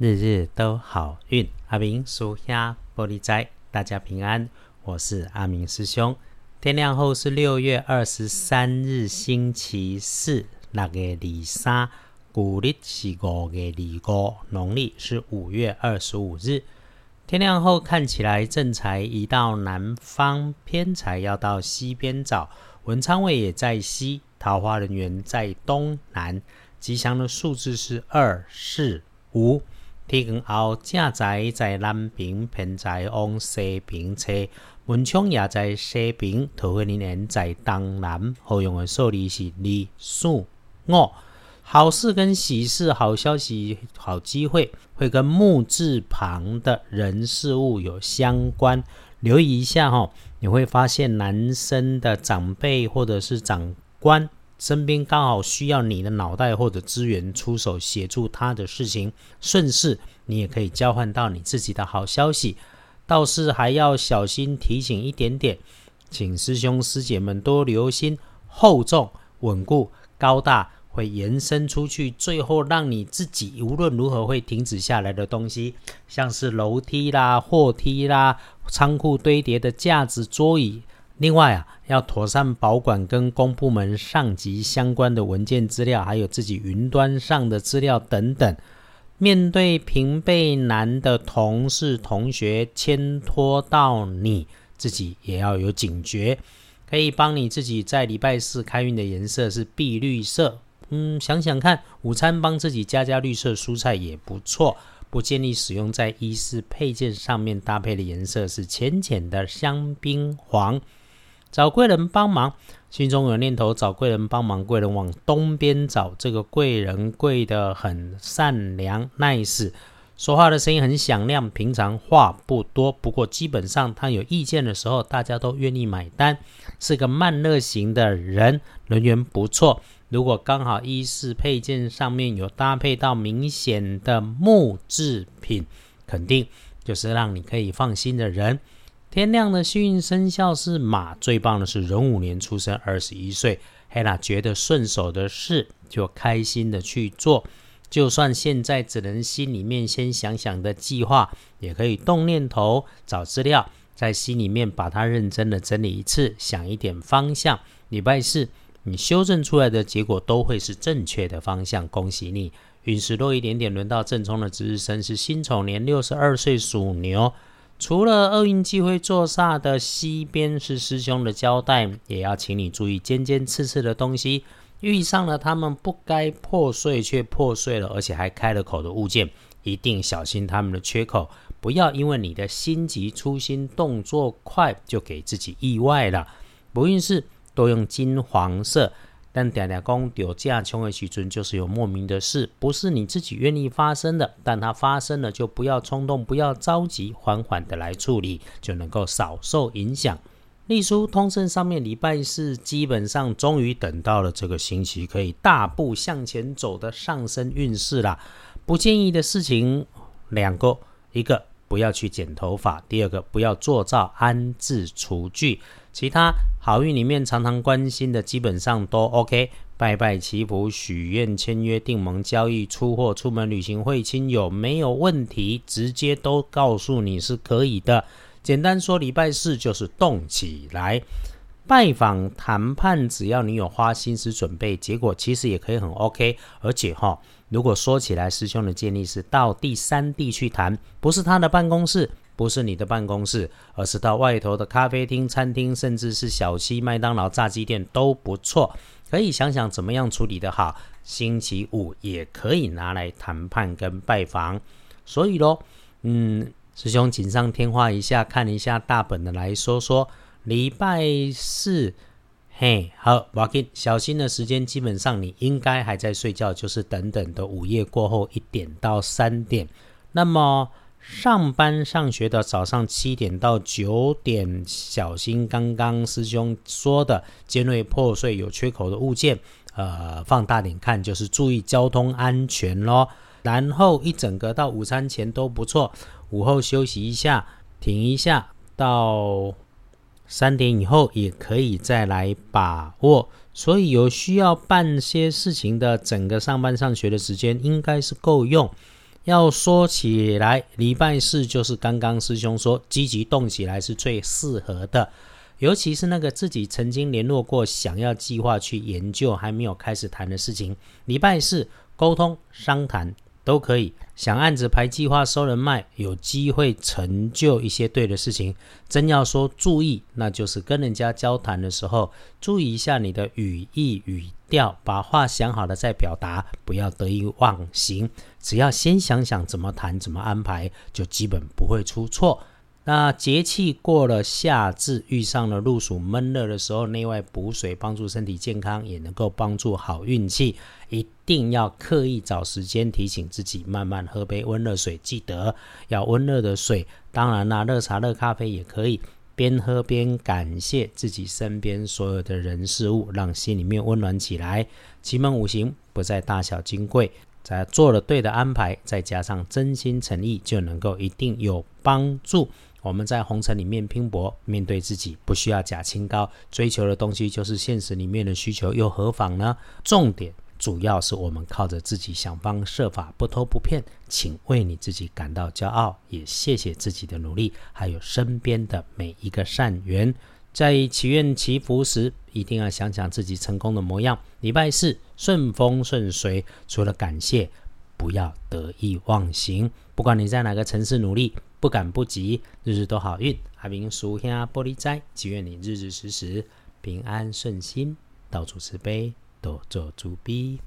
日日都好运。阿明属下玻璃斋，大家平安。我是阿明师兄。天亮后是六月二十三日，星期四，六月二三，古历是五月二五，农历是五月二十五日。天亮后看起来正财移到南方，偏财要到西边找。文昌位也在西，桃花人员在东南。吉祥的数字是二、四、五。天光后正财在南边，偏在往西边车。文昌也在西边，桃花人员在东南。好用的数字是二、四、五。好事跟喜事、好消息、好机会，会跟木字旁的人事物有相关，留意一下哈。你会发现男生的长辈或者是长官身边刚好需要你的脑袋或者资源出手协助他的事情，顺势你也可以交换到你自己的好消息。倒是还要小心提醒一点点，请师兄师姐们多留心，厚重、稳固、高大。会延伸出去，最后让你自己无论如何会停止下来的东西，像是楼梯啦、货梯啦、仓库堆叠的架子、桌椅。另外啊，要妥善保管跟公部门上级相关的文件资料，还有自己云端上的资料等等。面对平辈难的同事、同学牵拖到你自己，也要有警觉。可以帮你自己在礼拜四开运的颜色是碧绿色。嗯，想想看，午餐帮自己加加绿色蔬菜也不错。不建议使用在衣饰配件上面搭配的颜色是浅浅的香槟黄。找贵人帮忙，心中有念头找贵人帮忙，贵人往东边找。这个贵人贵的很善良，nice。说话的声音很响亮，平常话不多，不过基本上他有意见的时候，大家都愿意买单。是个慢热型的人，人缘不错。如果刚好衣饰配件上面有搭配到明显的木制品，肯定就是让你可以放心的人。天亮的幸运生肖是马，最棒的是壬午年出生，二十一岁。黑娜觉得顺手的事就开心的去做。就算现在只能心里面先想想的计划，也可以动念头找资料，在心里面把它认真的整理一次，想一点方向。礼拜四你修正出来的结果都会是正确的方向，恭喜你。运势多一点点，轮到正冲的值日生是辛丑年六十二岁属牛。除了厄运机会坐煞的西边是师兄的交代，也要请你注意尖尖刺刺的东西。遇上了他们不该破碎却破碎了，而且还开了口的物件，一定小心他们的缺口，不要因为你的心急、粗心、动作快就给自己意外了。不运势多用金黄色，但嗲嗲公丢架穷而其尊就是有莫名的事，不是你自己愿意发生的，但它发生了就不要冲动，不要着急，缓缓的来处理，就能够少受影响。隶书通胜上面礼拜四基本上终于等到了这个星期可以大步向前走的上升运势啦。不建议的事情两个，一个不要去剪头发，第二个不要做灶安置厨具。其他好运里面常常关心的基本上都 OK。拜拜祈福、许愿、签约、订盟、交易、出货、出门旅行、会亲有没有问题，直接都告诉你是可以的。简单说，礼拜四就是动起来，拜访谈判，只要你有花心思准备，结果其实也可以很 OK。而且哈，如果说起来，师兄的建议是到第三地去谈，不是他的办公室，不是你的办公室，而是到外头的咖啡厅、餐厅，甚至是小七、麦当劳、炸鸡店都不错。可以想想怎么样处理的好。星期五也可以拿来谈判跟拜访。所以咯，嗯。师兄锦上添花一下，看一下大本的来说说礼拜四，嘿，好，walking，小心的时间基本上你应该还在睡觉，就是等等的午夜过后一点到三点。那么上班上学的早上七点到九点，小心刚刚师兄说的尖锐破碎有缺口的物件，呃，放大点看就是注意交通安全咯。然后一整个到午餐前都不错。午后休息一下，停一下，到三点以后也可以再来把握。所以有需要办些事情的，整个上班上学的时间应该是够用。要说起来，礼拜四就是刚刚师兄说积极动起来是最适合的，尤其是那个自己曾经联络过、想要计划去研究还没有开始谈的事情，礼拜四沟通商谈。都可以想案子排计划收人脉，有机会成就一些对的事情。真要说注意，那就是跟人家交谈的时候，注意一下你的语义语调，把话想好了再表达，不要得意忘形。只要先想想怎么谈，怎么安排，就基本不会出错。那节气过了夏至，遇上了入暑闷热的时候，内外补水，帮助身体健康，也能够帮助好运气。一定要刻意找时间提醒自己，慢慢喝杯温热水，记得要温热的水。当然啦，热茶、热咖啡也可以，边喝边感谢自己身边所有的人事物，让心里面温暖起来。奇门五行不在大小金贵，在做了对的安排，再加上真心诚意，就能够一定有帮助。我们在红尘里面拼搏，面对自己不需要假清高，追求的东西就是现实里面的需求，又何妨呢？重点主要是我们靠着自己想方设法，不偷不骗，请为你自己感到骄傲，也谢谢自己的努力，还有身边的每一个善缘。在祈愿祈福时，一定要想想自己成功的模样。礼拜四顺风顺水，除了感谢，不要得意忘形。不管你在哪个城市努力。不赶不急，日日都好运。阿明叔兄玻璃斋，祈愿你日日时时平安顺心，到处慈悲，多做主逼。